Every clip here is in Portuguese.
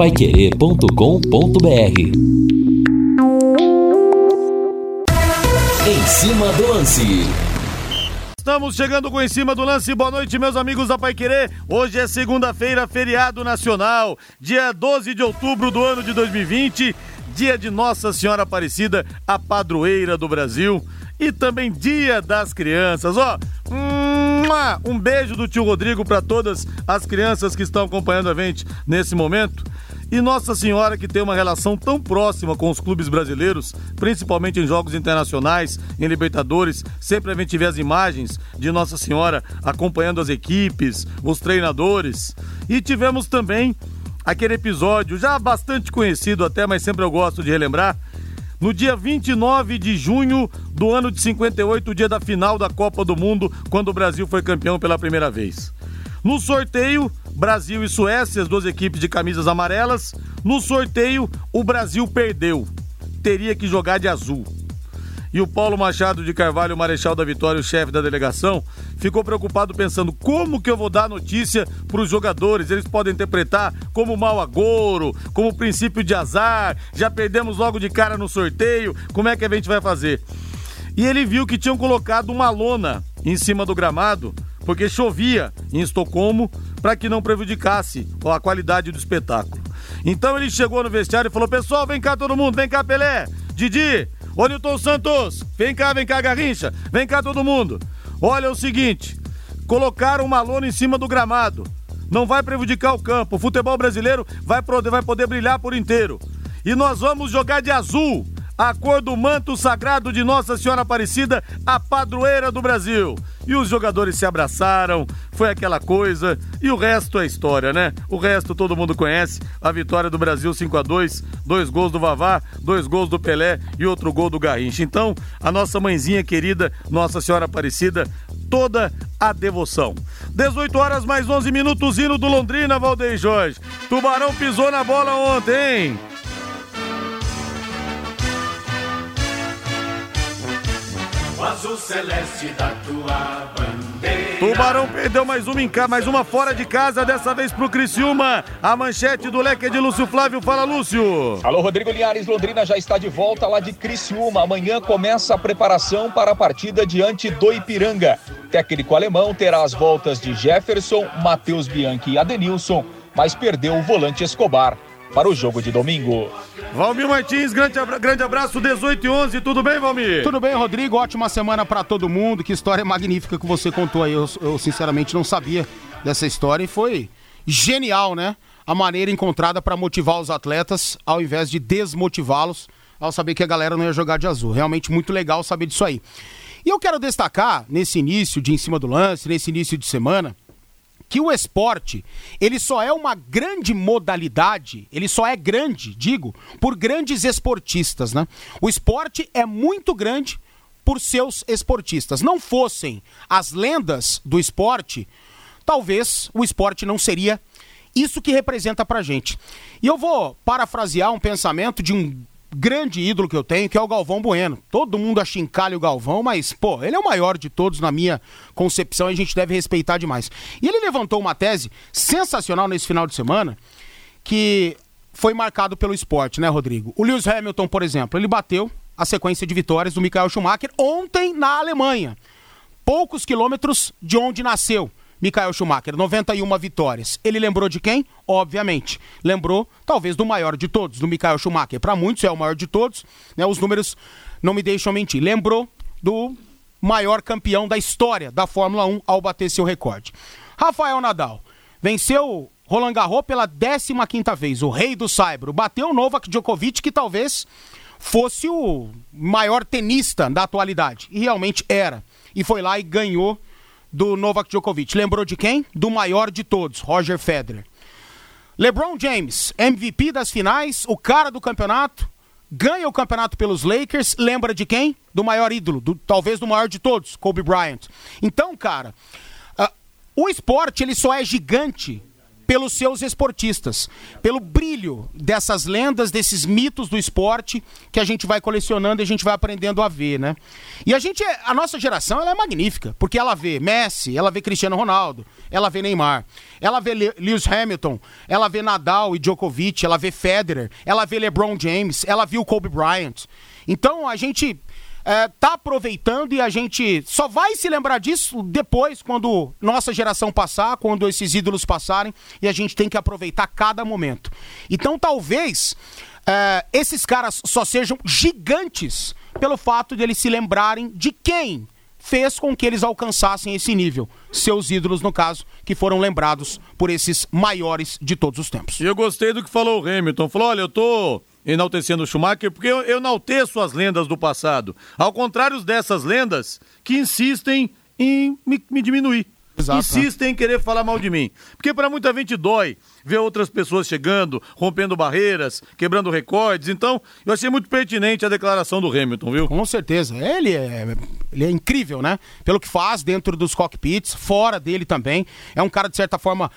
paiquerê.com.br Em cima do lance. Estamos chegando com em cima do lance. Boa noite, meus amigos da Pai Querer. Hoje é segunda-feira, feriado nacional, dia 12 de outubro do ano de 2020, dia de Nossa Senhora Aparecida, a padroeira do Brasil, e também dia das crianças. Ó, um beijo do tio Rodrigo para todas as crianças que estão acompanhando a gente nesse momento. E Nossa Senhora, que tem uma relação tão próxima com os clubes brasileiros, principalmente em jogos internacionais, em Libertadores, sempre a gente vê as imagens de Nossa Senhora acompanhando as equipes, os treinadores. E tivemos também aquele episódio, já bastante conhecido até, mas sempre eu gosto de relembrar. No dia 29 de junho do ano de 58, dia da final da Copa do Mundo, quando o Brasil foi campeão pela primeira vez. No sorteio, Brasil e Suécia, as duas equipes de camisas amarelas. No sorteio, o Brasil perdeu. Teria que jogar de azul. E o Paulo Machado de Carvalho, Marechal da Vitória, o chefe da delegação, ficou preocupado pensando como que eu vou dar notícia para os jogadores. Eles podem interpretar como mau agouro, como princípio de azar. Já perdemos logo de cara no sorteio. Como é que a gente vai fazer? E ele viu que tinham colocado uma lona em cima do gramado porque chovia em Estocolmo para que não prejudicasse a qualidade do espetáculo. Então ele chegou no vestiário e falou: Pessoal, vem cá todo mundo, vem cá Pelé, Didi, ô Nilton Santos, vem cá, vem cá Garrincha, vem cá todo mundo. Olha é o seguinte: colocaram uma lona em cima do gramado. Não vai prejudicar o campo. O futebol brasileiro vai poder, vai poder brilhar por inteiro. E nós vamos jogar de azul a cor do manto sagrado de Nossa Senhora Aparecida, a padroeira do Brasil. E os jogadores se abraçaram, foi aquela coisa, e o resto é história, né? O resto todo mundo conhece, a vitória do Brasil 5 a 2 dois gols do Vavá, dois gols do Pelé e outro gol do Garrincha. Então, a nossa mãezinha querida, Nossa Senhora Aparecida, toda a devoção. 18 horas mais 11 minutos, hino do Londrina, Valdeir Jorge. Tubarão pisou na bola ontem, hein? O azul celeste da tua bandeira. Tubarão perdeu mais uma em casa, mais uma fora de casa, dessa vez pro Criciúma. A manchete do leque é de Lúcio Flávio. Fala, Lúcio. Alô, Rodrigo Linhares. Londrina já está de volta lá de Criciúma. Amanhã começa a preparação para a partida diante do Ipiranga. Técnico alemão terá as voltas de Jefferson, Matheus Bianchi e Adenilson, mas perdeu o volante Escobar para o jogo de domingo. Valmir Martins, grande, abra grande abraço, 18 e 11, tudo bem, Valmir? Tudo bem, Rodrigo, ótima semana para todo mundo, que história magnífica que você contou aí, eu, eu sinceramente não sabia dessa história e foi genial, né? A maneira encontrada para motivar os atletas ao invés de desmotivá-los ao saber que a galera não ia jogar de azul. Realmente muito legal saber disso aí. E eu quero destacar, nesse início de em cima do lance, nesse início de semana, que o esporte, ele só é uma grande modalidade, ele só é grande, digo, por grandes esportistas, né? O esporte é muito grande por seus esportistas. Não fossem as lendas do esporte, talvez o esporte não seria isso que representa pra gente. E eu vou parafrasear um pensamento de um grande ídolo que eu tenho, que é o Galvão Bueno. Todo mundo achincalha o Galvão, mas, pô, ele é o maior de todos na minha concepção e a gente deve respeitar demais. E ele levantou uma tese sensacional nesse final de semana, que foi marcado pelo esporte, né, Rodrigo? O Lewis Hamilton, por exemplo, ele bateu a sequência de vitórias do Michael Schumacher ontem na Alemanha. Poucos quilômetros de onde nasceu. Michael Schumacher, 91 vitórias. Ele lembrou de quem? Obviamente. Lembrou, talvez, do maior de todos, do Michael Schumacher. Para muitos é o maior de todos, né? Os números não me deixam mentir. Lembrou do maior campeão da história da Fórmula 1 ao bater seu recorde. Rafael Nadal venceu Roland Garros pela 15ª vez, o rei do saibro. Bateu o Novak Djokovic, que talvez fosse o maior tenista da atualidade. E realmente era. E foi lá e ganhou do Novak Djokovic. Lembrou de quem? Do maior de todos, Roger Federer. LeBron James, MVP das finais, o cara do campeonato, ganha o campeonato pelos Lakers, lembra de quem? Do maior ídolo, do, talvez do maior de todos, Kobe Bryant. Então, cara, uh, o esporte ele só é gigante pelos seus esportistas, pelo brilho dessas lendas, desses mitos do esporte que a gente vai colecionando e a gente vai aprendendo a ver, né? E a gente, a nossa geração, ela é magnífica, porque ela vê Messi, ela vê Cristiano Ronaldo, ela vê Neymar, ela vê Lewis Hamilton, ela vê Nadal e Djokovic, ela vê Federer, ela vê LeBron James, ela viu Kobe Bryant. Então a gente é, tá aproveitando e a gente só vai se lembrar disso depois, quando nossa geração passar, quando esses ídolos passarem, e a gente tem que aproveitar cada momento. Então talvez é, esses caras só sejam gigantes pelo fato de eles se lembrarem de quem fez com que eles alcançassem esse nível. Seus ídolos, no caso, que foram lembrados por esses maiores de todos os tempos. E eu gostei do que falou o Hamilton. Falou: olha, eu tô enaltecendo o Schumacher porque eu, eu enalteço as lendas do passado. Ao contrário dessas lendas que insistem em me, me diminuir. Exato, insistem né? em querer falar mal de mim. Porque para muita gente dói ver outras pessoas chegando, rompendo barreiras, quebrando recordes. Então, eu achei muito pertinente a declaração do Hamilton, viu? Com certeza. Ele é, ele é incrível, né? Pelo que faz dentro dos cockpits, fora dele também. É um cara, de certa forma,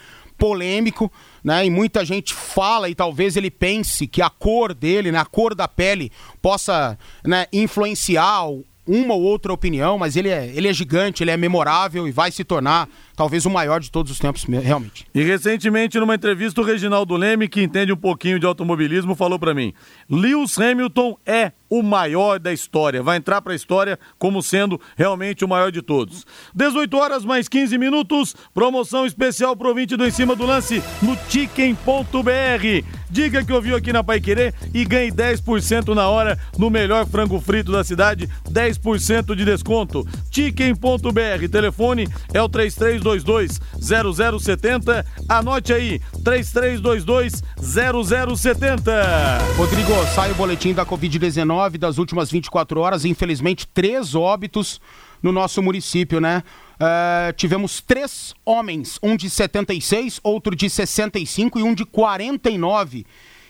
polêmico, né? E muita gente fala e talvez ele pense que a cor dele, né, a cor da pele possa, né, influenciar uma ou outra opinião, mas ele é, ele é gigante, ele é memorável e vai se tornar talvez o maior de todos os tempos, realmente. E recentemente, numa entrevista, o Reginaldo Leme, que entende um pouquinho de automobilismo, falou para mim: Lewis Hamilton é o maior da história, vai entrar para a história como sendo realmente o maior de todos. 18 horas mais 15 minutos, promoção especial pro 20 do em cima do lance no Chicken.br. Diga que ouviu aqui na Pai Querer e ganhe 10% na hora no melhor frango frito da cidade, 10% de desconto. Chicken.br, telefone é o 3322 0070. Anote aí, 3322 0070. Rodrigo, sai o boletim da Covid-19 das últimas 24 horas. Infelizmente, três óbitos no nosso município, né? Uh, tivemos três homens, um de 76, outro de 65 e um de 49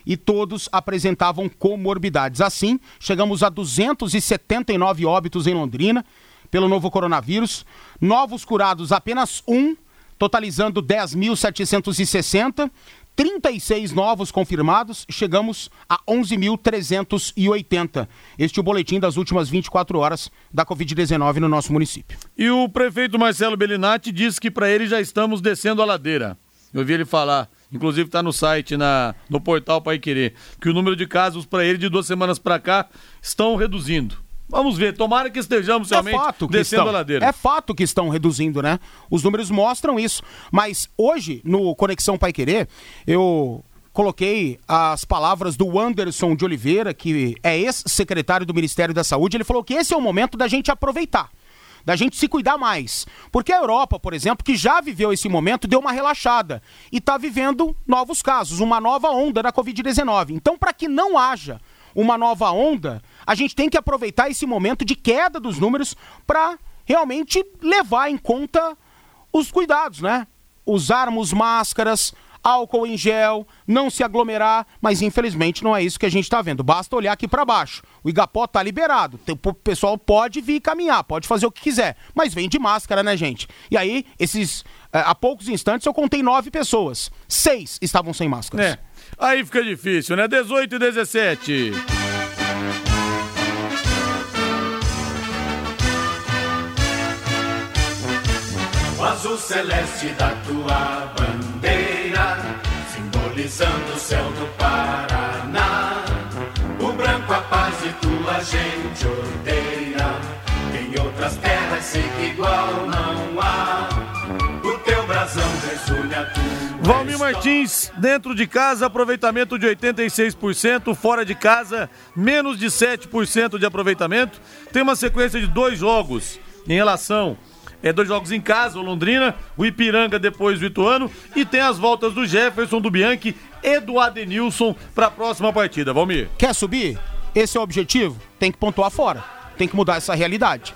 e todos apresentavam comorbidades. Assim, chegamos a 279 óbitos em Londrina pelo novo coronavírus, novos curados apenas um, totalizando 10.760. 36 novos confirmados, chegamos a 11.380. Este é o boletim das últimas 24 horas da Covid-19 no nosso município. E o prefeito Marcelo Bellinati disse que para ele já estamos descendo a ladeira. Eu ouvi ele falar, inclusive está no site, na, no portal Pai Querer, que o número de casos para ele de duas semanas para cá estão reduzindo. Vamos ver, tomara que estejamos é realmente fato que descendo estão, a ladeira. É fato que estão reduzindo, né? Os números mostram isso. Mas hoje, no Conexão Pai Querer, eu coloquei as palavras do Anderson de Oliveira, que é ex-secretário do Ministério da Saúde. Ele falou que esse é o momento da gente aproveitar da gente se cuidar mais. Porque a Europa, por exemplo, que já viveu esse momento, deu uma relaxada e está vivendo novos casos, uma nova onda da Covid-19. Então, para que não haja uma nova onda, a gente tem que aproveitar esse momento de queda dos números para realmente levar em conta os cuidados, né? Usarmos máscaras, álcool em gel, não se aglomerar, mas infelizmente não é isso que a gente está vendo. Basta olhar aqui para baixo. O Igapó tá liberado. O pessoal pode vir caminhar, pode fazer o que quiser, mas vem de máscara, né, gente? E aí, esses é, há poucos instantes eu contei nove pessoas, seis estavam sem máscaras. É. Aí fica difícil, né? 18 e 17. O azul celeste da tua bandeira, simbolizando o céu do Paraná. O branco a paz e tua gente odeia. Em outras terras sei que igual não há. O teu brasão resulha tua. Valmir Martins, dentro de casa, aproveitamento de 86%, fora de casa, menos de 7% de aproveitamento. Tem uma sequência de dois jogos em relação é, dois jogos em casa, o Londrina, o Ipiranga depois do Ituano e tem as voltas do Jefferson, do Bianchi e do Adenilson para a próxima partida. Valmir. Quer subir? Esse é o objetivo? Tem que pontuar fora. Tem que mudar essa realidade.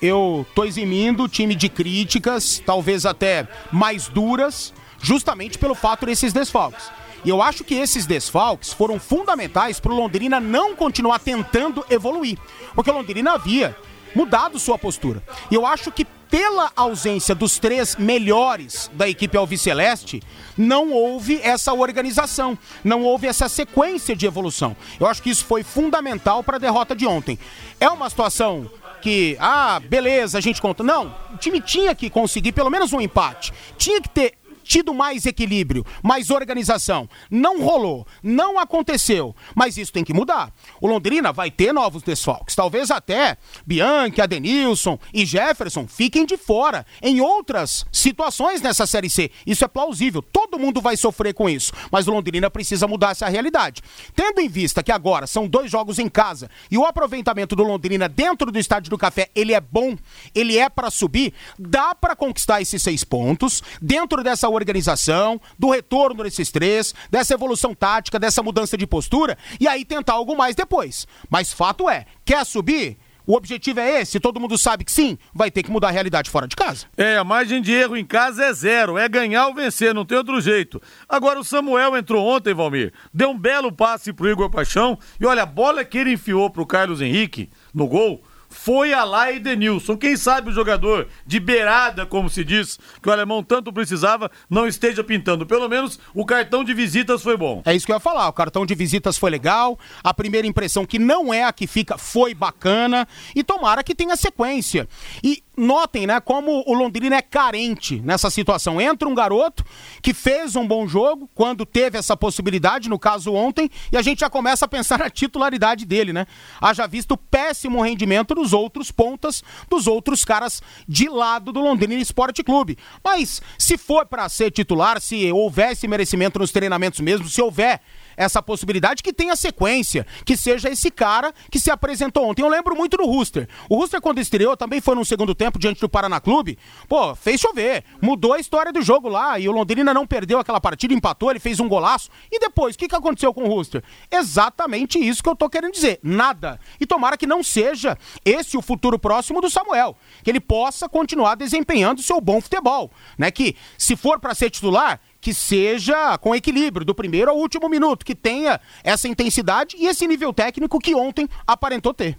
Eu tô eximindo o time de críticas, talvez até mais duras, justamente pelo fato desses desfalques. E eu acho que esses desfalques foram fundamentais para o Londrina não continuar tentando evoluir. Porque o Londrina havia mudado sua postura. E eu acho que pela ausência dos três melhores da equipe alviceleste, não houve essa organização, não houve essa sequência de evolução. Eu acho que isso foi fundamental para a derrota de ontem. É uma situação que, ah, beleza, a gente conta. Não, o time tinha que conseguir pelo menos um empate. Tinha que ter tido mais equilíbrio, mais organização. Não rolou, não aconteceu, mas isso tem que mudar. O Londrina vai ter novos desfalques, talvez até Bianchi, Adenilson e Jefferson fiquem de fora em outras situações nessa Série C. Isso é plausível, todo mundo vai sofrer com isso, mas o Londrina precisa mudar essa realidade. Tendo em vista que agora são dois jogos em casa e o aproveitamento do Londrina dentro do Estádio do Café, ele é bom, ele é para subir, dá para conquistar esses seis pontos dentro dessa organização, do retorno desses três, dessa evolução tática, dessa mudança de postura, e aí tentar algo mais depois. Mas fato é, quer subir? O objetivo é esse, todo mundo sabe que sim, vai ter que mudar a realidade fora de casa. É, a margem de erro em casa é zero, é ganhar ou vencer, não tem outro jeito. Agora o Samuel entrou ontem, Valmir, deu um belo passe pro Igor Paixão, e olha, a bola que ele enfiou pro Carlos Henrique no gol, foi a lá Edenilson. Quem sabe o jogador de beirada, como se diz, que o alemão tanto precisava, não esteja pintando. Pelo menos o cartão de visitas foi bom. É isso que eu ia falar. O cartão de visitas foi legal. A primeira impressão, que não é a que fica, foi bacana. E tomara que tenha sequência. E notem, né, como o Londrina é carente nessa situação. Entra um garoto que fez um bom jogo quando teve essa possibilidade, no caso ontem, e a gente já começa a pensar na titularidade dele, né? Haja visto péssimo rendimento dos outros pontas, dos outros caras de lado do Londrina Esporte Clube. Mas se for para ser titular, se houvesse merecimento nos treinamentos mesmo, se houver essa possibilidade que tenha sequência, que seja esse cara que se apresentou ontem. Eu lembro muito do Rooster. O Rooster, quando estreou, também foi no segundo tempo diante do Paraná Clube. Pô, fez chover. Mudou a história do jogo lá. E o Londrina não perdeu aquela partida, empatou, ele fez um golaço. E depois, o que, que aconteceu com o Rooster? Exatamente isso que eu tô querendo dizer. Nada. E tomara que não seja esse o futuro próximo do Samuel. Que ele possa continuar desempenhando seu bom futebol. Né? Que se for para ser titular, que seja com equilíbrio, do primeiro ao último minuto, que tenha essa intensidade e esse nível técnico que ontem aparentou ter.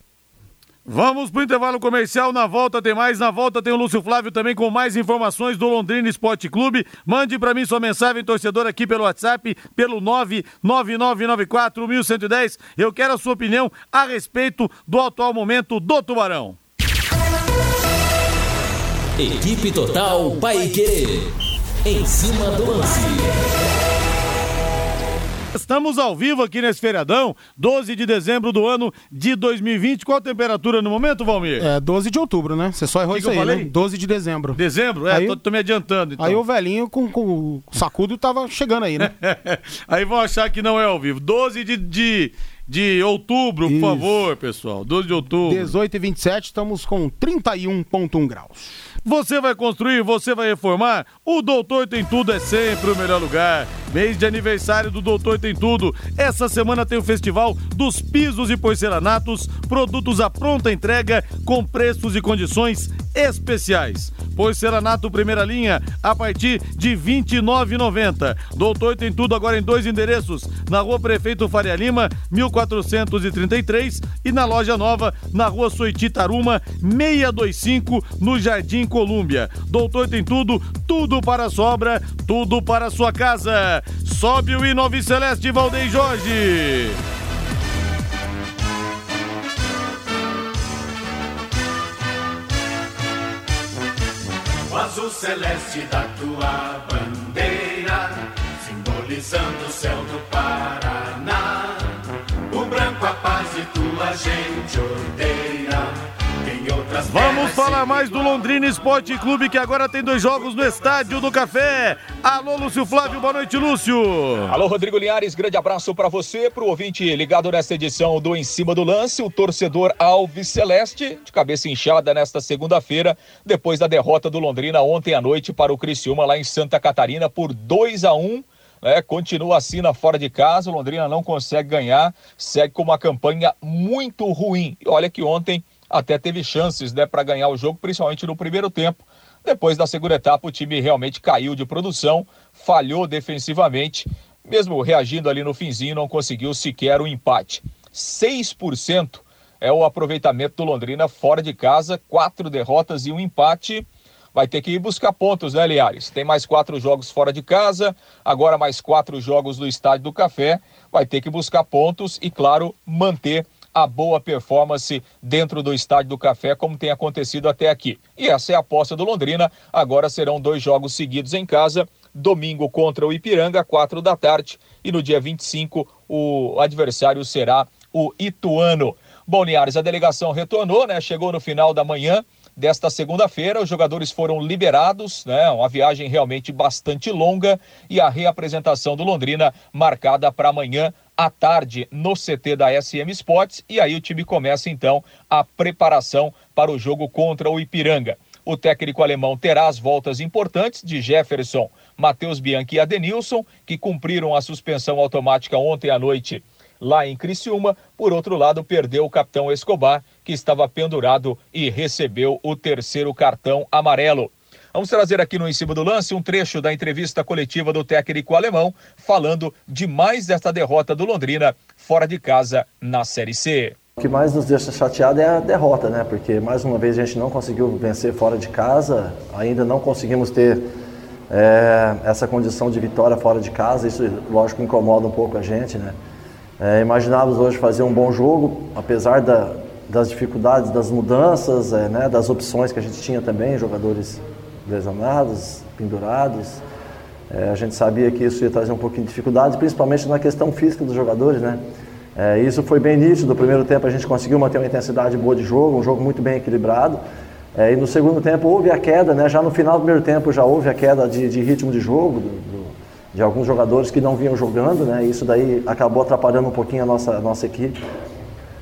Vamos pro intervalo comercial, na volta tem mais, na volta tem o Lúcio Flávio também com mais informações do Londrina Esporte Clube. Mande para mim sua mensagem, torcedor, aqui pelo WhatsApp, pelo 99994-1110. Eu quero a sua opinião a respeito do atual momento do Tubarão. Equipe Total Paique. Em cima do lance. Estamos ao vivo aqui nesse feriadão, 12 de dezembro do ano de 2020. Qual a temperatura no momento, Valmir? É 12 de outubro, né? Você só errou Que isso que eu aí, falei? né? 12 de dezembro. Dezembro? É, Aí- tô, tô me adiantando. Então. Aí o velhinho com, com o sacudo tava chegando aí, né? Aí vão achar que não é ao vivo. 12 de, de, de outubro, por Isso. favor, pessoal. 12 de outubro. 18 e 27, estamos com 31,1 graus. Você vai construir, você vai reformar? O Doutor Tem Tudo é sempre o melhor lugar. Mês de aniversário do Doutor Tem Tudo. Essa semana tem o Festival dos Pisos e Porcelanatos, produtos à pronta entrega com preços e condições especiais. Porcelanato primeira linha a partir de R$ 29,90. Doutor Tem Tudo agora em dois endereços, na Rua Prefeito Faria Lima, 1433 e na loja nova, na Rua Soiti Taruma, 625, no Jardim Colúmbia. Doutor Tem Tudo, tudo para a sobra, tudo para a sua casa. Sobe o hino Celeste Valdem Jorge. O azul celeste da tua bandeira, simbolizando o céu do Paraná. O branco a paz e tua gente odeia. Vamos falar mais do Londrina Esporte Clube, que agora tem dois jogos no Estádio do Café. Alô, Lúcio Flávio, boa noite, Lúcio. Alô, Rodrigo Linhares, grande abraço para você, para o ouvinte ligado nesta edição do Em Cima do Lance, o torcedor Alves Celeste, de cabeça inchada nesta segunda-feira, depois da derrota do Londrina ontem à noite para o Criciúma lá em Santa Catarina por 2 a 1 né? Continua assim na fora de casa, Londrina não consegue ganhar, segue com uma campanha muito ruim. E olha que ontem até teve chances né, para ganhar o jogo, principalmente no primeiro tempo. Depois da segunda etapa, o time realmente caiu de produção, falhou defensivamente, mesmo reagindo ali no finzinho, não conseguiu sequer o empate. 6% é o aproveitamento do Londrina fora de casa, quatro derrotas e um empate. vai ter que ir buscar pontos, né, Liares? Tem mais quatro jogos fora de casa, agora mais quatro jogos no Estádio do Café. Vai ter que buscar pontos e, claro, manter a boa performance dentro do Estádio do Café, como tem acontecido até aqui. E essa é a aposta do Londrina. Agora serão dois jogos seguidos em casa. Domingo contra o Ipiranga, quatro da tarde. E no dia 25, o adversário será o Ituano. Bom, Linhares, a delegação retornou, né? Chegou no final da manhã desta segunda-feira. Os jogadores foram liberados, né? Uma viagem realmente bastante longa e a reapresentação do Londrina marcada para amanhã à tarde no CT da SM Sports e aí o time começa então a preparação para o jogo contra o Ipiranga. O técnico alemão terá as voltas importantes de Jefferson, Matheus Bianchi e Adenilson, que cumpriram a suspensão automática ontem à noite lá em Criciúma. Por outro lado, perdeu o capitão Escobar, que estava pendurado e recebeu o terceiro cartão amarelo. Vamos trazer aqui no Em Cima do Lance um trecho da entrevista coletiva do técnico alemão, falando de mais desta derrota do Londrina fora de casa na Série C. O que mais nos deixa chateado é a derrota, né? Porque mais uma vez a gente não conseguiu vencer fora de casa, ainda não conseguimos ter é, essa condição de vitória fora de casa. Isso, lógico, incomoda um pouco a gente, né? É, imaginávamos hoje fazer um bom jogo, apesar da, das dificuldades, das mudanças, é, né, das opções que a gente tinha também, jogadores lesionados, pendurados. É, a gente sabia que isso ia trazer um pouquinho de dificuldade, principalmente na questão física dos jogadores, né? É, isso foi bem nítido. No primeiro tempo a gente conseguiu manter uma intensidade boa de jogo, um jogo muito bem equilibrado. É, e no segundo tempo houve a queda, né? Já no final do primeiro tempo já houve a queda de, de ritmo de jogo, do, do de alguns jogadores que não vinham jogando, né? Isso daí acabou atrapalhando um pouquinho a nossa, a nossa equipe.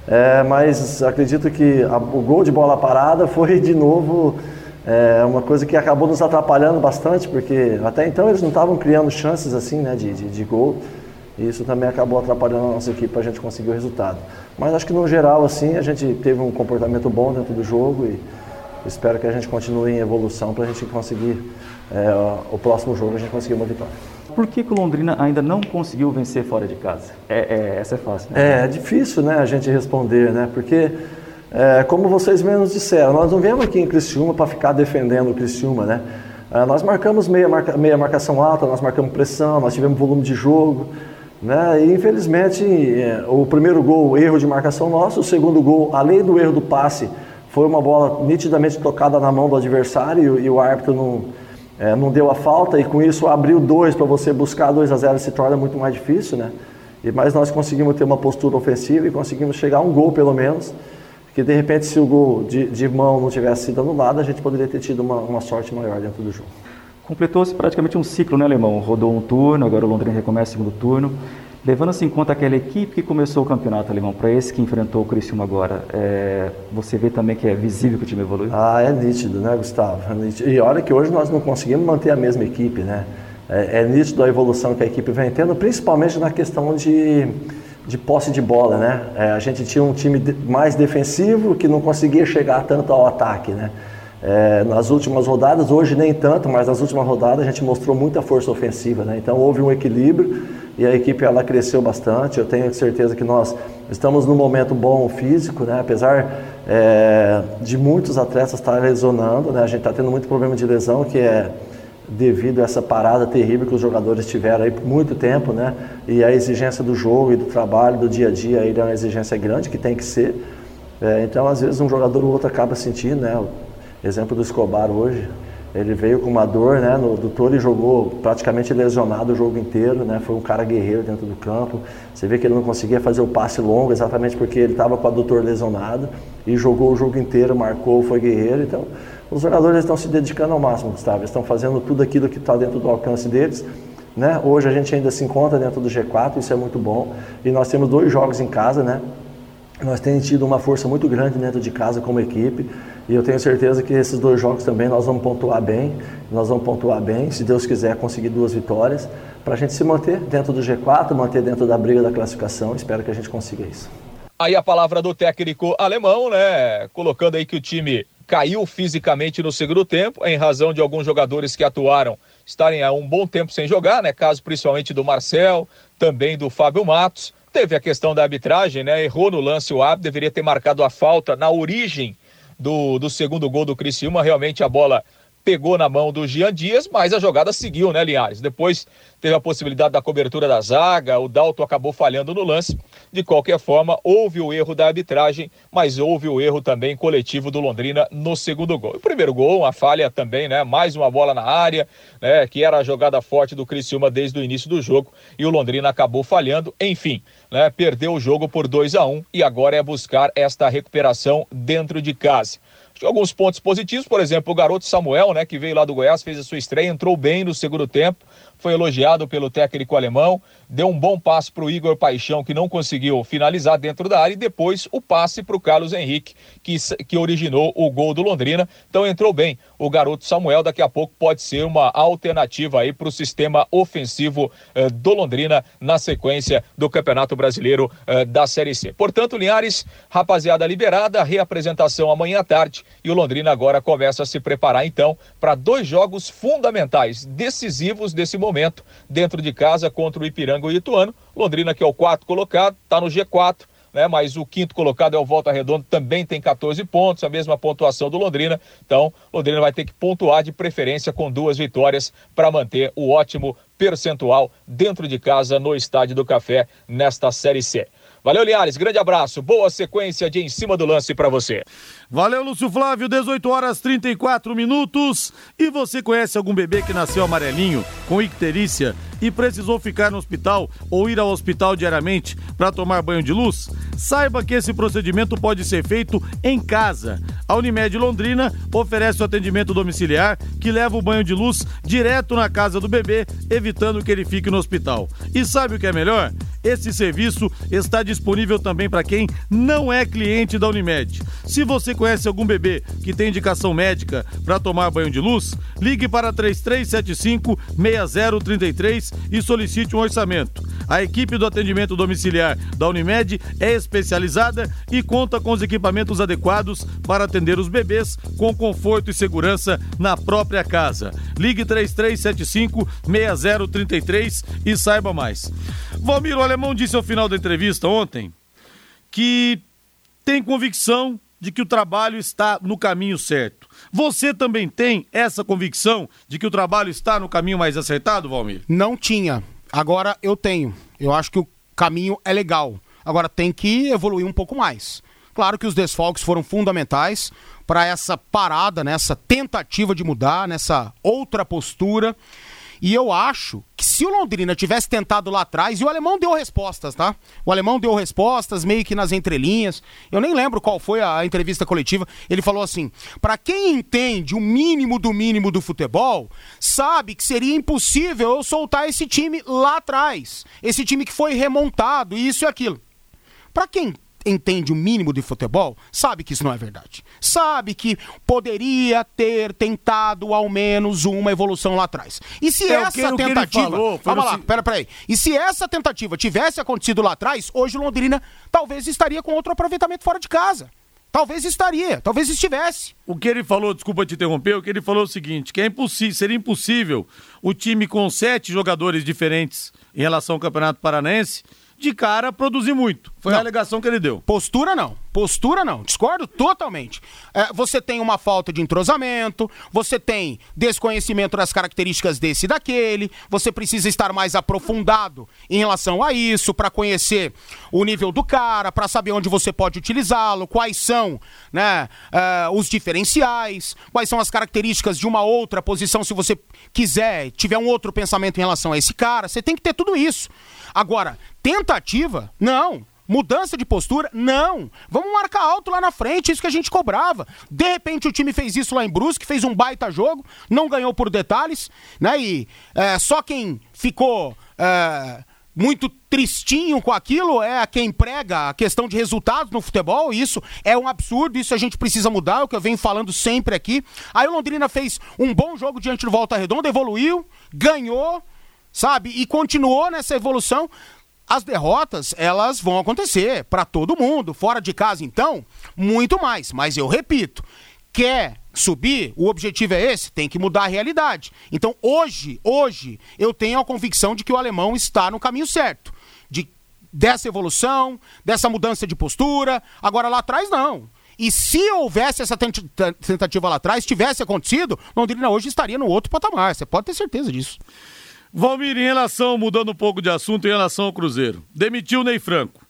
É, mas acredito que a, o gol de bola parada foi de novo é, uma coisa que acabou nos atrapalhando bastante, porque até então eles não estavam criando chances assim, né, de, de, de gol. E isso também acabou atrapalhando a nossa equipe para a gente conseguir o resultado. Mas acho que no geral assim a gente teve um comportamento bom dentro do jogo e espero que a gente continue em evolução para a gente conseguir é, o próximo jogo a gente conseguir uma vitória. Por que, que o Londrina ainda não conseguiu vencer fora de casa? É, é essa é fácil. Né? É, é difícil né, a gente responder, né? Porque, é, como vocês mesmos disseram, nós não viemos aqui em Criciúma para ficar defendendo o Criciúma, né? É, nós marcamos meia, marca, meia marcação alta, nós marcamos pressão, nós tivemos volume de jogo. Né? E infelizmente, é, o primeiro gol, erro de marcação nosso, o segundo gol, além do erro do passe, foi uma bola nitidamente tocada na mão do adversário e, e o árbitro não é, não deu a falta e com isso abriu dois para você buscar 2 a 0 se torna muito mais difícil, né? E, mas nós conseguimos ter uma postura ofensiva e conseguimos chegar a um gol pelo menos. Que de repente, se o gol de, de mão não tivesse sido anulado, a gente poderia ter tido uma, uma sorte maior dentro do jogo. Completou-se praticamente um ciclo, né, Alemão? Rodou um turno, agora o Londrina recomeça o segundo turno. Levando-se em conta aquela equipe que começou o campeonato alemão, para esse que enfrentou o Criciúma agora, é, você vê também que é visível que o time evoluiu? Ah, é nítido, né, Gustavo? É nítido. E olha que hoje nós não conseguimos manter a mesma equipe, né? É, é nítido a evolução que a equipe vem tendo, principalmente na questão de, de posse de bola, né? É, a gente tinha um time mais defensivo que não conseguia chegar tanto ao ataque, né? É, nas últimas rodadas, hoje nem tanto, mas nas últimas rodadas a gente mostrou muita força ofensiva, né? Então houve um equilíbrio e a equipe ela cresceu bastante. Eu tenho certeza que nós estamos num momento bom físico, né? apesar é, de muitos atletas estarem lesionando, né? a gente está tendo muito problema de lesão que é devido a essa parada terrível que os jogadores tiveram aí por muito tempo, né? E a exigência do jogo e do trabalho, do dia a dia, aí é uma exigência grande que tem que ser. É, então, às vezes, um jogador ou outro acaba sentindo, né? O exemplo do Escobar hoje, ele veio com uma dor, né? No doutor ele jogou praticamente lesionado o jogo inteiro, né? Foi um cara guerreiro dentro do campo. Você vê que ele não conseguia fazer o passe longo exatamente porque ele estava com a doutor lesionado e jogou o jogo inteiro, marcou, foi guerreiro. Então, os jogadores estão se dedicando ao máximo, Gustavo. Eles estão fazendo tudo aquilo que está dentro do alcance deles. Né? Hoje a gente ainda se encontra dentro do G4, isso é muito bom. E nós temos dois jogos em casa, né? Nós temos tido uma força muito grande dentro de casa como equipe. E eu tenho certeza que esses dois jogos também nós vamos pontuar bem, nós vamos pontuar bem, se Deus quiser conseguir duas vitórias, para a gente se manter dentro do G4, manter dentro da briga da classificação. Espero que a gente consiga isso. Aí a palavra do técnico alemão, né? Colocando aí que o time caiu fisicamente no segundo tempo, em razão de alguns jogadores que atuaram estarem há um bom tempo sem jogar, né? Caso principalmente do Marcel, também do Fábio Matos. Teve a questão da arbitragem, né? Errou no lance o árbitro, deveria ter marcado a falta na origem do, do segundo gol do Criciúma. Realmente a bola pegou na mão do Gian Dias, mas a jogada seguiu, né, Linhares? Depois teve a possibilidade da cobertura da zaga, o Dalton acabou falhando no lance. De qualquer forma, houve o erro da arbitragem, mas houve o erro também coletivo do Londrina no segundo gol. O primeiro gol, uma falha também, né? Mais uma bola na área, né? Que era a jogada forte do Criciúma desde o início do jogo e o Londrina acabou falhando. Enfim, né? Perdeu o jogo por 2 a 1 um, e agora é buscar esta recuperação dentro de casa alguns pontos positivos, por exemplo, o garoto Samuel, né, que veio lá do Goiás, fez a sua estreia, entrou bem no segundo tempo, foi elogiado pelo técnico alemão, deu um bom passe para o Igor Paixão, que não conseguiu finalizar dentro da área, e depois o passe para o Carlos Henrique, que, que originou o gol do Londrina. Então entrou bem o garoto Samuel, daqui a pouco pode ser uma alternativa aí para o sistema ofensivo eh, do Londrina na sequência do Campeonato Brasileiro eh, da Série C. Portanto, Linhares, rapaziada liberada, reapresentação amanhã à tarde e o Londrina agora começa a se preparar então para dois jogos fundamentais, decisivos desse momento, dentro de casa contra o Ipiranga e o Ituano. Londrina, que é o quarto colocado, está no G4. Né, mas o quinto colocado é o Volta Redonda, também tem 14 pontos, a mesma pontuação do Londrina. Então, Londrina vai ter que pontuar de preferência com duas vitórias para manter o ótimo percentual dentro de casa no Estádio do Café nesta Série C. Valeu, Linhares. Grande abraço. Boa sequência de em cima do lance para você. Valeu, Lúcio Flávio. 18 horas 34 minutos. E você conhece algum bebê que nasceu amarelinho, com icterícia e precisou ficar no hospital ou ir ao hospital diariamente para tomar banho de luz? Saiba que esse procedimento pode ser feito em casa. A Unimed Londrina oferece o atendimento domiciliar que leva o banho de luz direto na casa do bebê, evitando que ele fique no hospital. E sabe o que é melhor? Esse serviço está disponível também para quem não é cliente da Unimed. Se você conhece algum bebê que tem indicação médica para tomar banho de luz, ligue para 3375 6033 e solicite um orçamento. A equipe do atendimento domiciliar da Unimed é especializada e conta com os equipamentos adequados para atender os bebês com conforto e segurança na própria casa. Ligue 3375 6033 e saiba mais. Valmir, o alemão disse ao final da entrevista ontem que tem convicção de que o trabalho está no caminho certo. Você também tem essa convicção de que o trabalho está no caminho mais acertado, Valmir? Não tinha. Agora eu tenho. Eu acho que o caminho é legal. Agora tem que evoluir um pouco mais. Claro que os desfalques foram fundamentais para essa parada, nessa tentativa de mudar, nessa outra postura. E eu acho que se o Londrina tivesse tentado lá atrás, e o alemão deu respostas, tá? O alemão deu respostas meio que nas entrelinhas. Eu nem lembro qual foi a entrevista coletiva. Ele falou assim: para quem entende o mínimo do mínimo do futebol, sabe que seria impossível eu soltar esse time lá atrás. Esse time que foi remontado, isso e aquilo. Para quem entende o mínimo de futebol, sabe que isso não é verdade. Sabe que poderia ter tentado ao menos uma evolução lá atrás. E se é essa tentativa. Falou, Vamos lá, assim... pera, pera aí. E se essa tentativa tivesse acontecido lá atrás, hoje o Londrina talvez estaria com outro aproveitamento fora de casa. Talvez estaria, talvez estivesse. O que ele falou, desculpa te interromper, o que ele falou é o seguinte: que é impossível, seria impossível o time com sete jogadores diferentes em relação ao Campeonato Paranense de cara produzir muito. Foi não. a alegação que ele deu. Postura não. Postura não. Discordo totalmente. É, você tem uma falta de entrosamento, você tem desconhecimento das características desse e daquele, você precisa estar mais aprofundado em relação a isso, para conhecer o nível do cara, para saber onde você pode utilizá-lo, quais são né, uh, os diferenciais, quais são as características de uma outra posição, se você quiser, tiver um outro pensamento em relação a esse cara. Você tem que ter tudo isso. Agora, tentativa? Não. Mudança de postura? Não. Vamos marcar alto lá na frente, isso que a gente cobrava. De repente o time fez isso lá em Brusque, fez um baita jogo, não ganhou por detalhes, né? E é, só quem ficou é, muito tristinho com aquilo é quem prega a questão de resultados no futebol. Isso é um absurdo, isso a gente precisa mudar, é o que eu venho falando sempre aqui. Aí o Londrina fez um bom jogo diante do Volta Redonda, evoluiu, ganhou sabe? E continuou nessa evolução. As derrotas, elas vão acontecer para todo mundo. Fora de casa, então, muito mais. Mas eu repito, quer subir, o objetivo é esse, tem que mudar a realidade. Então, hoje, hoje, eu tenho a convicção de que o alemão está no caminho certo. De, dessa evolução, dessa mudança de postura. Agora, lá atrás, não. E se houvesse essa tentativa lá atrás, tivesse acontecido, Londrina hoje estaria no outro patamar. Você pode ter certeza disso. Valmir, em relação, mudando um pouco de assunto, em relação ao Cruzeiro. Demitiu o Ney Franco.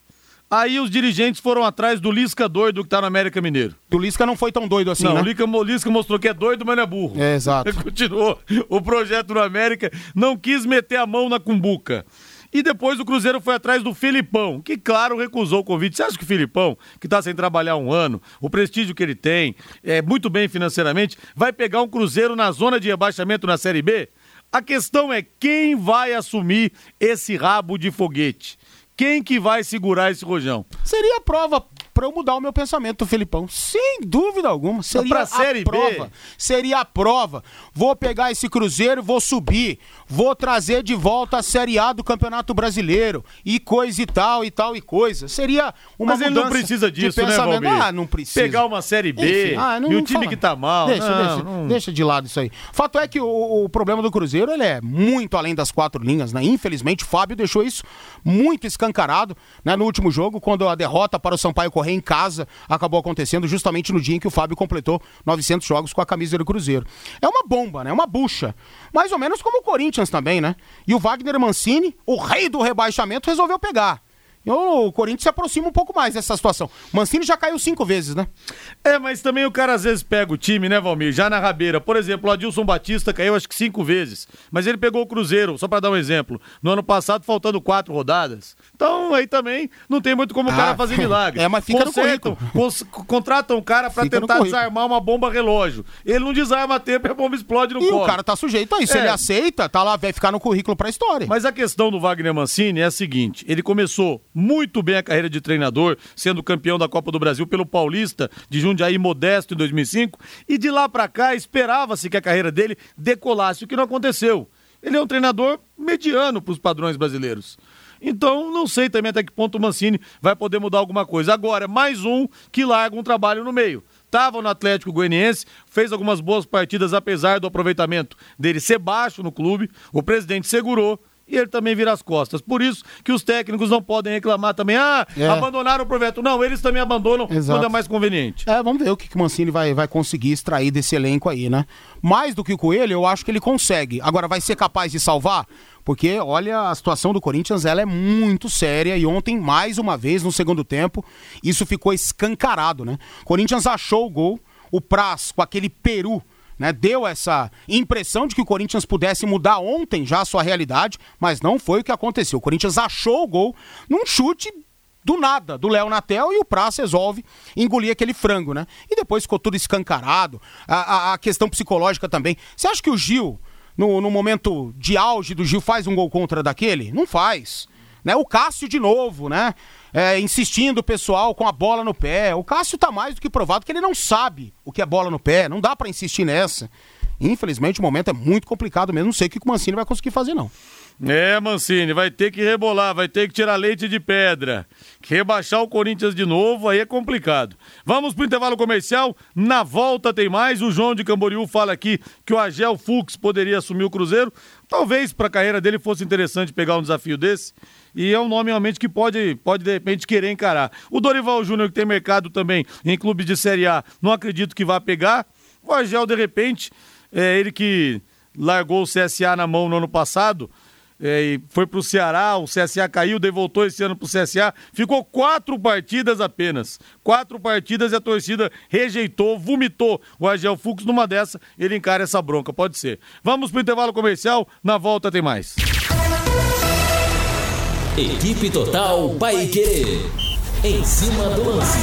Aí os dirigentes foram atrás do Lisca doido que tá no América Mineiro. O Lisca não foi tão doido assim, não, né? o Lisca mostrou que é doido, mas não é burro. É, exato. Continuou o projeto no América, não quis meter a mão na cumbuca. E depois o Cruzeiro foi atrás do Filipão, que, claro, recusou o convite. Você acha que o Filipão, que está sem trabalhar um ano, o prestígio que ele tem, é muito bem financeiramente, vai pegar um Cruzeiro na zona de rebaixamento na Série B? A questão é quem vai assumir esse rabo de foguete. Quem que vai segurar esse rojão? Seria a prova para eu mudar o meu pensamento, Felipão. Sem dúvida alguma. Seria a prova. B. Seria a prova. Vou pegar esse Cruzeiro, vou subir. Vou trazer de volta a Série A do Campeonato Brasileiro. E coisa e tal, e tal, e coisa. Seria uma Mas ele não precisa disso, né, Valmir? Ah, não precisa. Pegar uma Série B Enfim, ah, não, e o time fala. que tá mal. Deixa, não, deixa, não- deixa de lado isso aí. Fato é que o, o problema do Cruzeiro ele é muito além das quatro linhas, né? Infelizmente, o Fábio deixou isso muito escancarado né? no último jogo, quando a derrota para o Sampaio Correia em casa acabou acontecendo justamente no dia em que o Fábio completou 900 jogos com a camisa do Cruzeiro. É uma bomba, né? É uma bucha. Mais ou menos como o Corinthians também, né? E o Wagner Mancini, o rei do rebaixamento, resolveu pegar. E o Corinthians se aproxima um pouco mais dessa situação. Mancini já caiu cinco vezes, né? É, mas também o cara às vezes pega o time, né, Valmir? Já na rabeira. Por exemplo, o Adilson Batista caiu acho que cinco vezes. Mas ele pegou o Cruzeiro, só pra dar um exemplo. No ano passado, faltando quatro rodadas. Então, aí também não tem muito como o Ah, cara fazer milagre. é, mas fica no Consertam, cons- contratam um cara no tentar desarmar uma bomba relógio. Ele não desarma a tempo e a bomba explode no E colo. o cara tá sujeito a isso. Se É. ele aceita, tá lá, vai ficar no currículo pra história. Mas a questão do Wagner Mancini é a seguinte: ele começou muito bem a carreira de treinador, sendo campeão da Copa do Brasil pelo Paulista de Jundiaí Modesto em 2005, e de lá pra cá esperava-se que a carreira dele decolasse, o que não aconteceu. Ele é um treinador mediano para os padrões brasileiros. Então, não sei também até que ponto o Mancini vai poder mudar alguma coisa. Agora, mais um que larga um trabalho no meio. Estava no Atlético Goianiense, fez algumas boas partidas, apesar do aproveitamento dele ser baixo no clube. O presidente segurou e ele também vira as costas. Por isso que os técnicos não podem reclamar também. Ah, É. abandonaram o projeto. Não, eles também abandonam Exato. quando é mais conveniente. É, vamos ver o que, que o Mancini vai, vai conseguir extrair desse elenco aí, né? Mais do que o Coelho, eu acho que ele consegue. Agora, vai ser capaz de salvar? Porque, olha, a situação do Corinthians, ela é muito séria. E ontem, mais uma vez, no segundo tempo, isso ficou escancarado, né? Corinthians achou o gol, o Praz, com aquele peru, né, deu essa impressão de que o Corinthians pudesse mudar ontem já a sua realidade, mas não foi o que aconteceu. O Corinthians achou o gol num chute do nada, do Léo Natel, e o Praça resolve engolir aquele frango, né? E depois ficou tudo escancarado. A, a- a questão psicológica também. Você acha que o Gil, no, no momento de auge do Gil, faz um gol contra daquele? Não faz. Né? O Cássio de novo, né? É, insistindo o pessoal com a bola no pé. O Cássio tá mais do que provado que ele não sabe o que é bola no pé. Não dá pra insistir nessa. Infelizmente o momento é muito complicado mesmo. Não sei o que o Mancini vai conseguir fazer, não. É, Mancini, vai ter que rebolar, vai ter que tirar leite de pedra. Que rebaixar o Corinthians de novo, aí é complicado. Vamos pro intervalo comercial. Na volta tem mais. O João de Camboriú fala aqui que o Agel Fux poderia assumir o Cruzeiro. Talvez para a carreira dele fosse interessante pegar um desafio desse. E é um nome realmente que pode, pode de repente querer encarar. O Dorival Júnior, que tem mercado também em clubes de Série A, não acredito que vá pegar. O Agel, de repente, é ele que largou o CSA na mão no ano passado. é, e foi pro Ceará, o CSA caiu, daí esse ano pro CSA, ficou quatro partidas apenas. Quatro partidas e a torcida rejeitou, vomitou o Agel Fux. Numa dessa, ele encara essa bronca, pode ser. Vamos pro intervalo comercial, na volta tem mais. Equipe Total Paiquerê. Em cima do lance.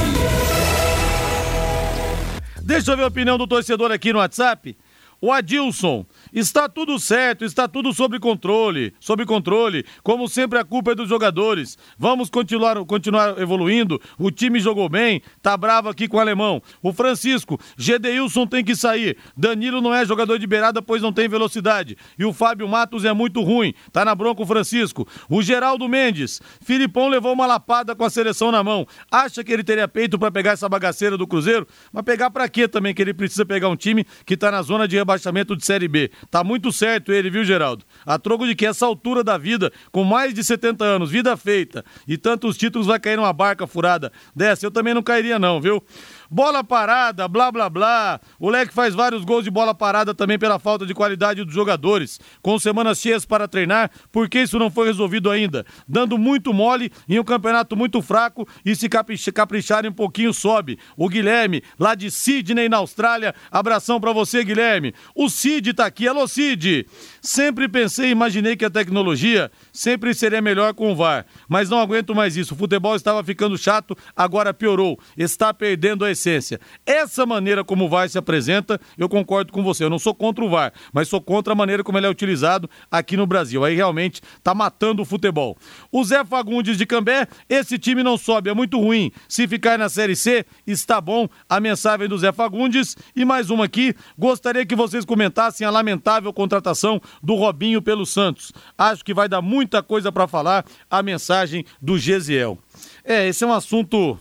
Deixa eu ver a opinião do torcedor aqui no WhatsApp. O Adilson, está tudo certo, está tudo sob controle, sob controle. Como sempre, a culpa é dos jogadores. Vamos continuar, continuar evoluindo. O time jogou bem, tá bravo aqui com o alemão. O Francisco, Gedeilson tem que sair. Danilo não é jogador de beirada, pois não tem velocidade. E o Fábio Matos é muito ruim. Tá na bronca o Francisco. O Geraldo Mendes, Filipão levou uma lapada com a seleção na mão. Acha que ele teria peito para pegar essa bagaceira do Cruzeiro? Mas pegar pra quê também? Que ele precisa pegar um time que tá na zona de rebaixamento de Série B. Tá muito certo ele, viu, Geraldo? A troco de que essa altura da vida, com mais de 70 anos, vida feita e tantos títulos, vai cair numa barca furada dessa. Eu também não cairia, não, viu? Bola parada, blá blá blá. O Leque faz vários gols de bola parada também pela falta de qualidade dos jogadores. Com semanas cheias para treinar, por que isso não foi resolvido ainda? Dando muito mole em um campeonato muito fraco e se capricharem um pouquinho sobe. O Guilherme, lá de Sydney, na Austrália. Abração para você, Guilherme. O Cid tá aqui. Alô, Cid. Sempre pensei e imaginei que a tecnologia sempre seria melhor com o VAR, mas não aguento mais isso. O futebol estava ficando chato, agora piorou. Está perdendo a essência. Essa maneira como o VAR se apresenta, eu concordo com você. Eu não sou contra o VAR, mas sou contra a maneira como ele é utilizado aqui no Brasil. Aí realmente está matando o futebol. O Zé Fagundes de Cambé, esse time não sobe, é muito ruim. Se ficar na Série C, está bom. A mensagem do Zé Fagundes. E mais uma aqui, gostaria que vocês comentassem a lamentável contratação do Robinho pelo Santos. Acho que vai dar muita coisa para falar a mensagem do Gesiel. É, esse é um assunto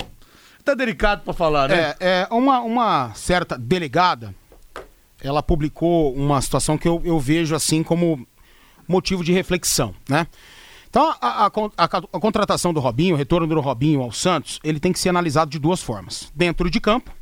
tá delicado para falar, né? É, é uma, uma certa delegada, ela publicou uma situação que eu, eu vejo assim como motivo de reflexão, né? Então, a, a, a, a, contratação do Robinho, o retorno do Robinho ao Santos, ele tem que ser analisado de duas formas. Dentro de campo,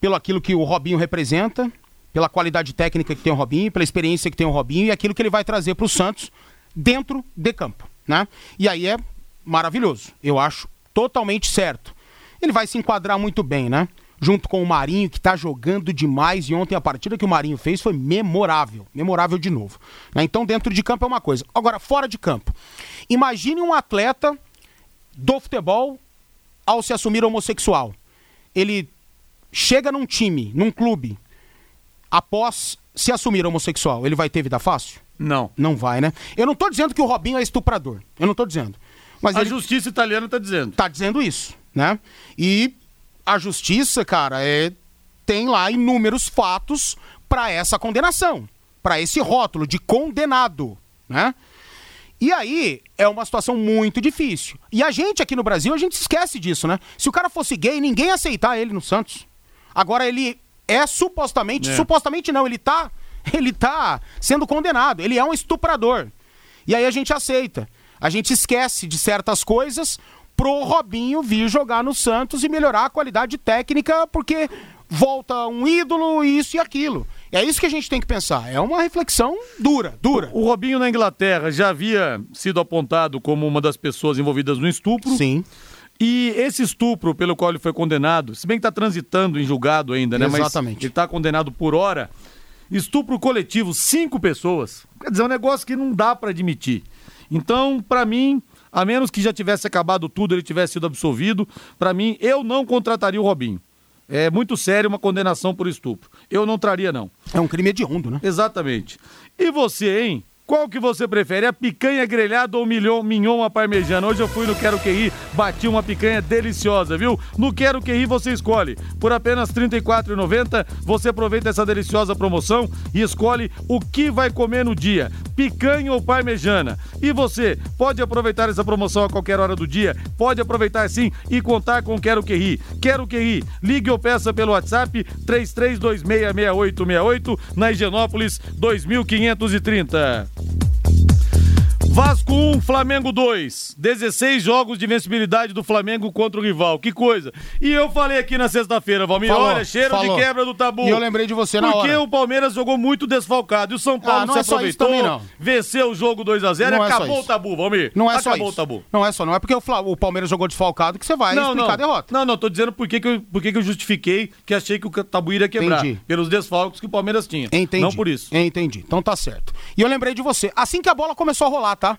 pelo aquilo que o Robinho representa, pela qualidade técnica que tem o Robinho, pela experiência que tem o Robinho e aquilo que ele vai trazer para o Santos dentro de campo, né? E aí é maravilhoso. Eu acho totalmente certo. Ele vai se enquadrar muito bem, né? Junto com o Marinho, que está jogando demais. E ontem a partida que o Marinho fez foi memorável. Memorável de novo. Né? Então, dentro de campo é uma coisa. Agora, fora de campo. Imagine um atleta do futebol ao se assumir homossexual. Ele chega num time, num clube, após se assumir homossexual. Ele vai ter vida fácil? Não. Não vai, né? Eu não tô dizendo que o Robinho é estuprador. Eu não tô dizendo. Mas a ele... justiça italiana tá dizendo. Tá dizendo isso, né? E a justiça, cara, é tem lá inúmeros fatos para essa condenação, para esse rótulo de condenado, né? E aí é uma situação muito difícil. E a gente aqui no Brasil, a gente esquece disso, né? Se o cara fosse gay, ninguém ia aceitar ele no Santos. Agora ele é supostamente, é. supostamente não, ele tá ele tá sendo condenado, ele é um estuprador. E aí a gente aceita. A gente esquece de certas coisas pro Robinho vir jogar no Santos e melhorar a qualidade técnica, porque volta um ídolo, isso e aquilo. É isso que a gente tem que pensar. É uma reflexão dura, dura. O Robinho na Inglaterra já havia sido apontado como uma das pessoas envolvidas no estupro. Sim. E esse estupro pelo qual ele foi condenado, se bem que está transitando em julgado ainda, né? Exatamente. Mas ele está condenado por hora. Estupro coletivo, cinco pessoas. Quer dizer, é um negócio que não dá para admitir. Então, para mim, a menos que já tivesse acabado tudo, ele tivesse sido absolvido, para mim, eu não contrataria o Robinho. É muito sério uma condenação por estupro. Eu não traria, não. É um crime hediondo, né? Exatamente. E você, hein? Qual que você prefere, a picanha grelhada ou milhão, mignon à parmejana? Hoje eu fui no Quero Que Rir, bati uma picanha deliciosa, viu? No Quero Que Rir você escolhe. Por apenas R$ 34,90 você aproveita essa deliciosa promoção e escolhe o que vai comer no dia, picanha ou parmejana. E você pode aproveitar essa promoção a qualquer hora do dia, pode aproveitar sim e contar com Quero Que Rir. Quero Que Rir, ligue ou peça pelo WhatsApp 33266868 na Higienópolis 2530. Vasco 1, Flamengo 2. 16 jogos de vencibilidade do Flamengo contra o rival. Que coisa. E eu falei aqui na sexta-feira, Valmir, falou, olha, cheiro falou. de quebra do tabu. E eu lembrei de você na Porque hora. o Palmeiras jogou muito desfalcado. E o São Paulo ah, não se é aproveitou, também, não. venceu o jogo 2x0 e é acabou o tabu, Valmir. Não é acabou só isso. o tabu. Não é só, não é porque o, o Palmeiras jogou desfalcado que você vai não, explicar não. a derrota. Não, não, tô dizendo por que, que, eu, por que, que eu justifiquei que achei que o tabu iria quebrar. Entendi. Pelos desfalques que o Palmeiras tinha. Entendi. Não por isso. Entendi. Então tá certo. E eu lembrei de você. Assim que a bola começou a rolar, tá?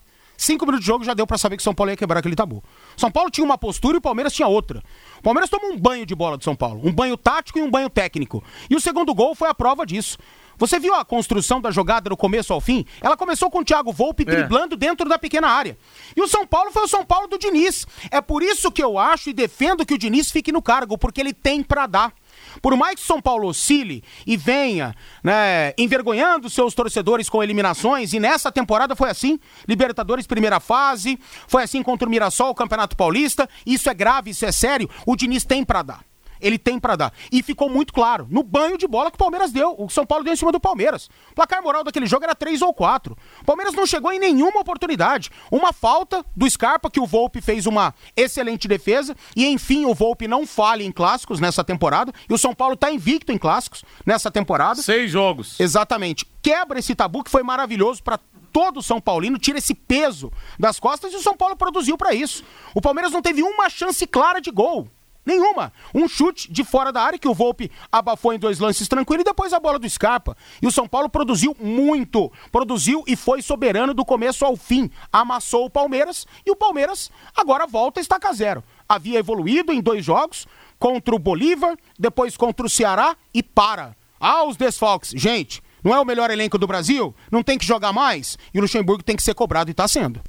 Cinco minutos de jogo já deu para saber que São Paulo ia quebrar aquele tabu. São Paulo tinha uma postura e o Palmeiras tinha outra. O Palmeiras tomou um banho de bola de São Paulo. Um banho tático e um banho técnico. E o segundo gol foi a prova disso. Você viu a construção da jogada do começo ao fim? Ela começou com o Thiago Volpe é. driblando dentro da pequena área. E o São Paulo foi o São Paulo do Diniz. É por isso que eu acho e defendo que o Diniz fique no cargo, porque ele tem para dar. Por mais que São Paulo oscile e venha né, envergonhando seus torcedores com eliminações, e nessa temporada foi assim: Libertadores primeira fase, foi assim contra o Mirassol, Campeonato Paulista. Isso é grave, isso é sério. O Diniz tem para dar. Ele tem para dar. E ficou muito claro, no banho de bola que o Palmeiras deu, o São Paulo deu em cima do Palmeiras. O placar moral daquele jogo era 3 ou 4. O Palmeiras não chegou em nenhuma oportunidade. Uma falta do Scarpa, que o Volpe fez uma excelente defesa, e enfim, o Volpe não falha em clássicos nessa temporada, e o São Paulo tá invicto em clássicos nessa temporada. Seis jogos. Exatamente. Quebra esse tabu que foi maravilhoso para todo o São Paulino, tira esse peso das costas e o São Paulo produziu para isso. O Palmeiras não teve uma chance clara de gol. Nenhuma. Um chute de fora da área que o Volpe abafou em dois lances tranquilo e depois a bola do Scarpa. E o São Paulo produziu muito. Produziu e foi soberano do começo ao fim. Amassou o Palmeiras e o Palmeiras agora volta a zero. Havia evoluído em dois jogos, contra o Bolívar, depois contra o Ceará e para. Ah, os desfalques. Gente, não é o melhor elenco do Brasil? Não tem que jogar mais? E o Luxemburgo tem que ser cobrado e está sendo.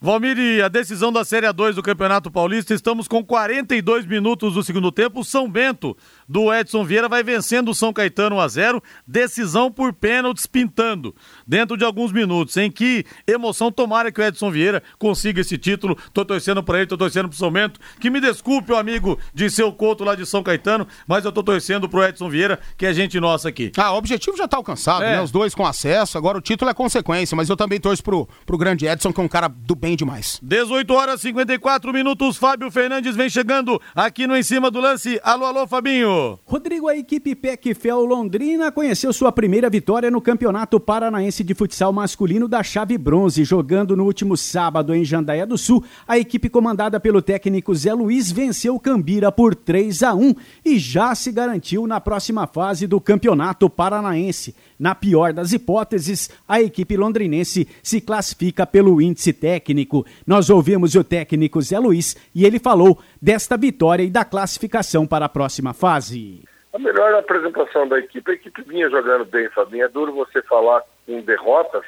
Valmir, a decisão da Série A2 do Campeonato Paulista, estamos com 42 minutos do segundo tempo. O São Bento do Edson Vieira vai vencendo o São Caetano 1 a 0, decisão por pênaltis pintando dentro de alguns minutos. Em que emoção tomara que o Edson Vieira consiga esse título. Tô torcendo para ele, tô torcendo pro São Bento. Que me desculpe o amigo de seu Couto lá de São Caetano, mas eu tô torcendo pro Edson Vieira, que é gente nossa aqui. Ah, o objetivo já tá alcançado, é. né? Os dois com acesso, agora o título é consequência, mas eu também torço pro, pro grande Edson, que é um cara do bem demais. 18 horas e 54 minutos, Fábio Fernandes vem chegando aqui no Em Cima do Lance. Alô, alô, Fabinho. Rodrigo, a equipe PEC-FEL Londrina conheceu sua primeira vitória no Campeonato Paranaense de Futsal Masculino da Chave Bronze, jogando no último sábado em Jandaia do Sul. A equipe comandada pelo técnico Zé Luiz venceu Cambira por 3 a 1 e já se garantiu na próxima fase do Campeonato Paranaense. Na pior das hipóteses, a equipe londrinense se classifica pelo índice técnico. Nós ouvimos o técnico Zé Luiz e ele falou desta vitória e da classificação para a próxima fase. A melhor apresentação da equipe, a equipe vinha jogando bem, Fabinho. É duro você falar com derrotas,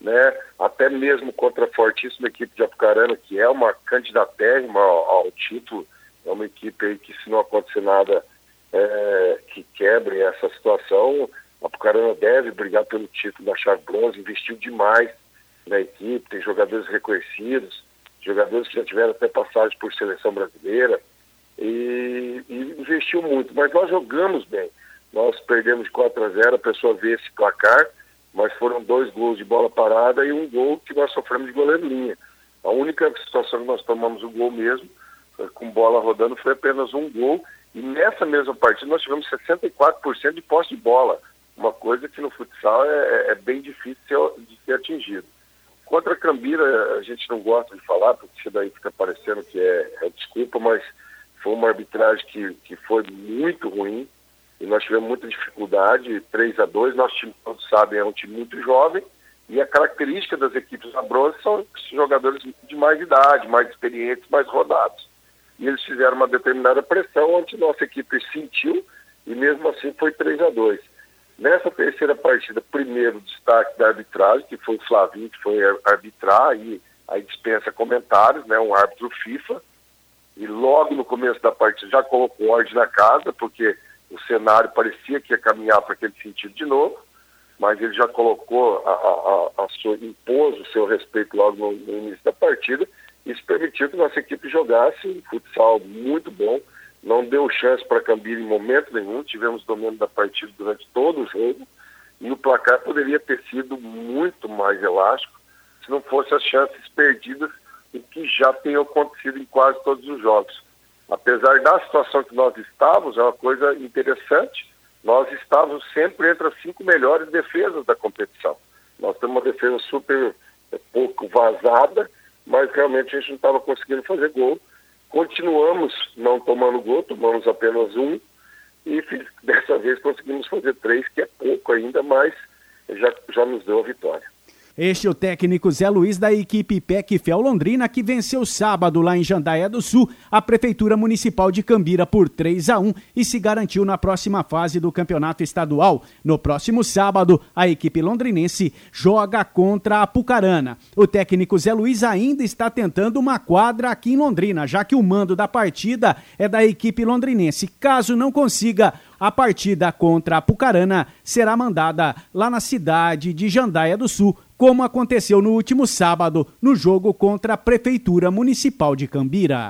né? Até mesmo contra a fortíssima equipe de Apucarana, que é uma candidatérrima ao, ao título. É uma equipe aí que, se não acontecer nada é, que quebre essa situação, a Apucarana deve brigar pelo título da chave bronze, investiu demais na equipe, tem jogadores reconhecidos, jogadores que já tiveram até passagem por seleção brasileira e, e, investiu muito. Mas nós jogamos bem. Nós perdemos de 4 a 0, a pessoa vê esse placar, mas foram dois gols de bola parada e um gol que nós sofremos de goleiro linha. A única situação que nós tomamos o gol mesmo, com bola rodando, foi apenas um gol. E nessa mesma partida nós tivemos 64% de posse de bola uma coisa que no futsal é, é, é bem difícil de ser atingido. Contra a Cambira, a gente não gosta de falar, porque isso daí fica parecendo que é, é desculpa, mas foi uma arbitragem que, que foi muito ruim e nós tivemos muita dificuldade, 3 a 2 Nosso time, todos sabem, é um time muito jovem e a característica das equipes da bronze são jogadores de mais idade, mais experientes, mais rodados. E eles fizeram uma determinada pressão, onde nossa equipe sentiu e mesmo assim foi 3 a 2 Nessa terceira partida, primeiro destaque da arbitragem, que foi o Flavinho, que foi arbitrar, e aí dispensa comentários, né, um árbitro FIFA, e logo no começo da partida já colocou ordem na casa, porque o cenário parecia que ia caminhar para aquele sentido de novo, mas ele já colocou, a, a, a sua, impôs o seu respeito logo no, no início da partida, isso permitiu que nossa equipe jogasse um futsal muito bom, não deu chance para Cambira em momento nenhum, tivemos domínio da partida durante todo o jogo e o placar poderia ter sido muito mais elástico se não fosse as chances perdidas, o que já tem acontecido em quase todos os jogos. Apesar da situação que nós estávamos, é uma coisa interessante, nós estávamos sempre entre as cinco melhores defesas da competição. Nós temos uma defesa super é, pouco vazada, mas realmente a gente não estava conseguindo fazer gol Continuamos não tomando gol, tomamos apenas um e dessa vez conseguimos fazer três, que é pouco ainda, mas já, já nos deu a vitória. Este é o técnico Zé Luiz da equipe PEC Fel Londrina, que venceu sábado lá em Jandaia do Sul a Prefeitura Municipal de Cambira por 3 a 1 e se garantiu na próxima fase do Campeonato Estadual. No próximo sábado, a equipe londrinense joga contra a Pucarana. O técnico Zé Luiz ainda está tentando uma quadra aqui em Londrina, já que o mando da partida é da equipe londrinense. Caso não consiga, a partida contra a Pucarana será mandada lá na cidade de Jandaia do Sul como aconteceu no último sábado, no jogo contra a Prefeitura Municipal de Cambira.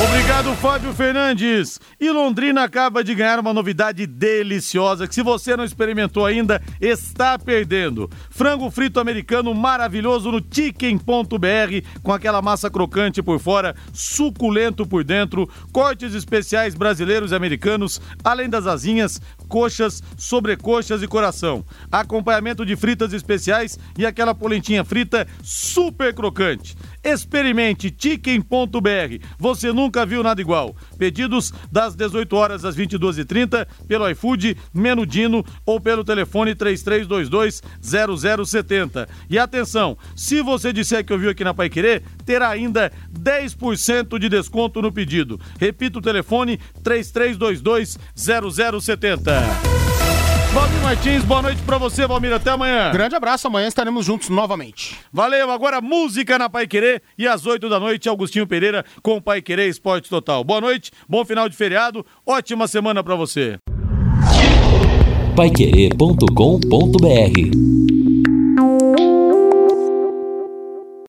Obrigado, Fábio Fernandes. E Londrina acaba de ganhar uma novidade deliciosa que, se você não experimentou ainda, está perdendo. Frango frito americano maravilhoso no chicken.br, com aquela massa crocante por fora, suculento por dentro, cortes especiais brasileiros e americanos, além das asinhas, coxas, sobrecoxas e coração. Acompanhamento de fritas especiais e aquela polentinha frita super crocante. Experimente chicken.br. Você nunca viu nada igual. Pedidos das 18 horas às 22h30 pelo iFood, Menudino ou pelo telefone 3322-0070. E atenção, se você disser que ouviu aqui na Pai Querer, terá ainda 10% de desconto no pedido. Repita o telefone 3322-0070. Valmir Martins, boa noite pra você, Valmir. Até amanhã. Grande abraço, amanhã estaremos juntos novamente. Valeu, agora música na Pai Querer e às 8 da noite, Augustinho Pereira com Pai Querer Esporte Total. Boa noite, bom final de feriado, ótima semana pra você. Paiquerê.com.br